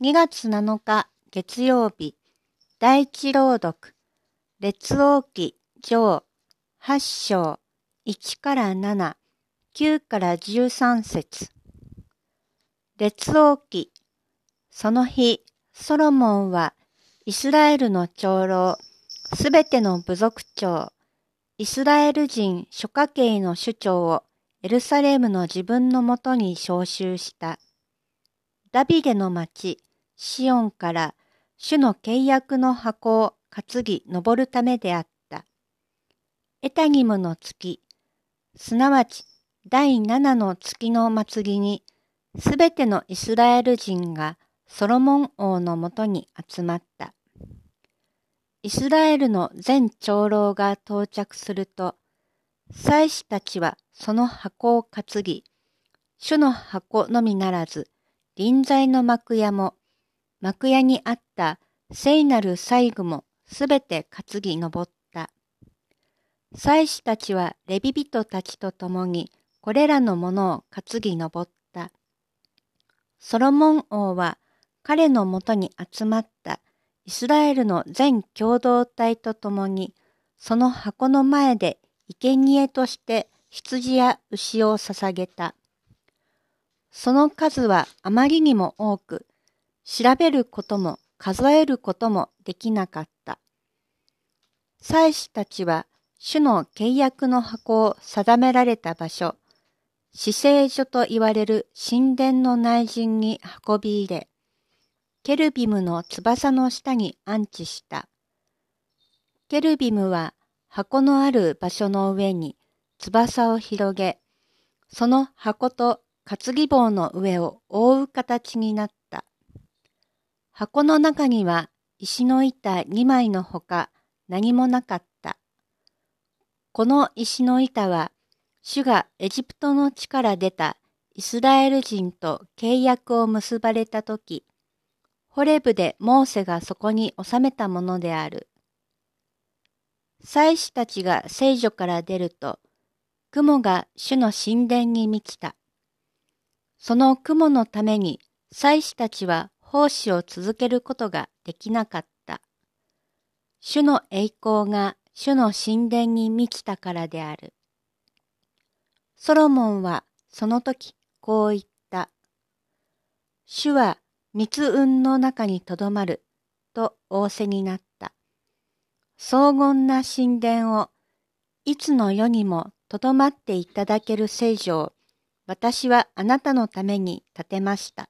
2月7日月曜日第一朗読列王記上8章1から7、9から13節列王記その日、ソロモンはイスラエルの長老、すべての部族長、イスラエル人諸家系の首長をエルサレムの自分のもとに召集した。ダビデの町、シオンから主の契約の箱を担ぎ登るためであった。エタニムの月、すなわち第七の月の祭りに、すべてのイスラエル人がソロモン王のもとに集まった。イスラエルの全長老が到着すると、祭司たちはその箱を担ぎ、主の箱のみならず、臨在の幕屋も幕屋にあった聖なる細具もすべて担ぎ登った。祭司たちはレビ人たちと共にこれらのものを担ぎ登った。ソロモン王は彼のもとに集まったイスラエルの全共同体と共にその箱の前で生贄として羊や牛を捧げた。その数はあまりにも多く、調べることも数えることもできなかった。祭司たちは主の契約の箱を定められた場所、死聖所と言われる神殿の内陣に運び入れ、ケルビムの翼の下に安置した。ケルビムは箱のある場所の上に翼を広げ、その箱と担ぎ棒の上を覆う形になった。箱の中には石の板2枚のほか何もなかった。この石の板は、主がエジプトの地から出たイスラエル人と契約を結ばれたとき、ホレブでモーセがそこに収めたものである。祭司たちが聖女から出ると、雲が主の神殿に満ちた。その雲のために祭司たちは奉仕を続けることができなかった。主の栄光が主の神殿に満ちたからである。ソロモンはその時こう言った。主は密雲の中にとどまると仰せになった。荘厳な神殿をいつの世にもとどまっていただける聖女を私はあなたのために建てました。